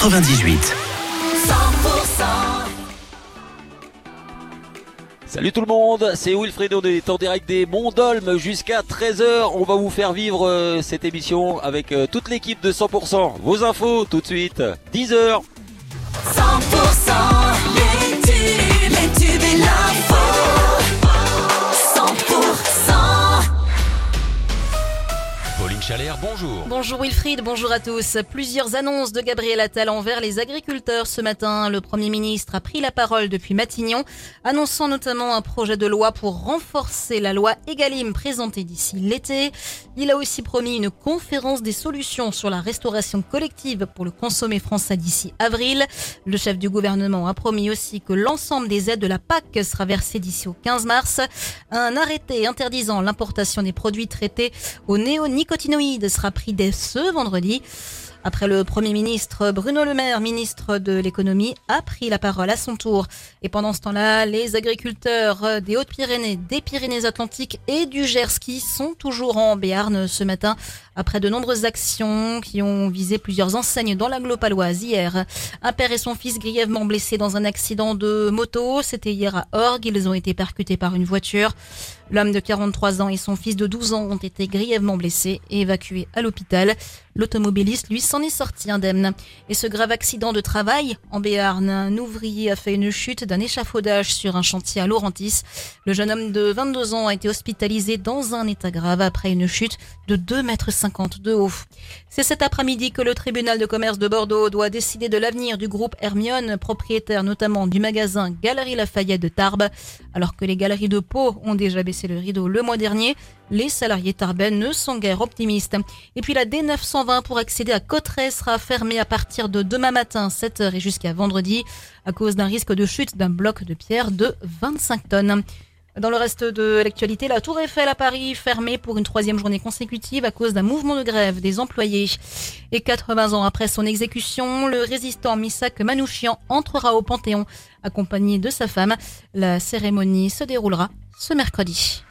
98. Salut tout le monde, c'est Wilfred, on est en direct des Mondolmes jusqu'à 13h. On va vous faire vivre euh, cette émission avec euh, toute l'équipe de 100%. Vos infos tout de suite, 10h. 100% Bonjour. Bonjour Wilfried, bonjour à tous. Plusieurs annonces de Gabriel Attal envers les agriculteurs ce matin. Le Premier ministre a pris la parole depuis Matignon, annonçant notamment un projet de loi pour renforcer la loi Egalim présentée d'ici l'été. Il a aussi promis une conférence des solutions sur la restauration collective pour le consommer français d'ici avril. Le chef du gouvernement a promis aussi que l'ensemble des aides de la PAC sera versé d'ici au 15 mars. Un arrêté interdisant l'importation des produits traités aux néonicotinoïdes sera pris dès ce vendredi. Après le Premier ministre, Bruno Le Maire, ministre de l'économie, a pris la parole à son tour. Et pendant ce temps-là, les agriculteurs des Hautes-Pyrénées, des Pyrénées-Atlantiques et du Gers qui sont toujours en Béarn ce matin après de nombreuses actions qui ont visé plusieurs enseignes dans l'agglo-paloise hier. Un père et son fils grièvement blessés dans un accident de moto. C'était hier à Orgue. Ils ont été percutés par une voiture. L'homme de 43 ans et son fils de 12 ans ont été grièvement blessés et évacués à l'hôpital. L'automobiliste, lui, s'en est sorti indemne. Et ce grave accident de travail en Béarn, un ouvrier a fait une chute d'un échafaudage sur un chantier à Laurentis. Le jeune homme de 22 ans a été hospitalisé dans un état grave après une chute de 2,50 mètres de haut. C'est cet après-midi que le tribunal de commerce de Bordeaux doit décider de l'avenir du groupe Hermione, propriétaire notamment du magasin Galerie Lafayette de Tarbes. Alors que les galeries de Pau ont déjà baissé le rideau le mois dernier, les salariés tarbais ne sont guère optimistes. Et puis la D920 pour accéder à Cotteret sera fermée à partir de demain matin, 7h et jusqu'à vendredi, à cause d'un risque de chute d'un bloc de pierre de 25 tonnes. Dans le reste de l'actualité, la Tour Eiffel à Paris fermée pour une troisième journée consécutive à cause d'un mouvement de grève des employés. Et 80 ans après son exécution, le résistant Misak Manouchian entrera au Panthéon accompagné de sa femme. La cérémonie se déroulera ce mercredi.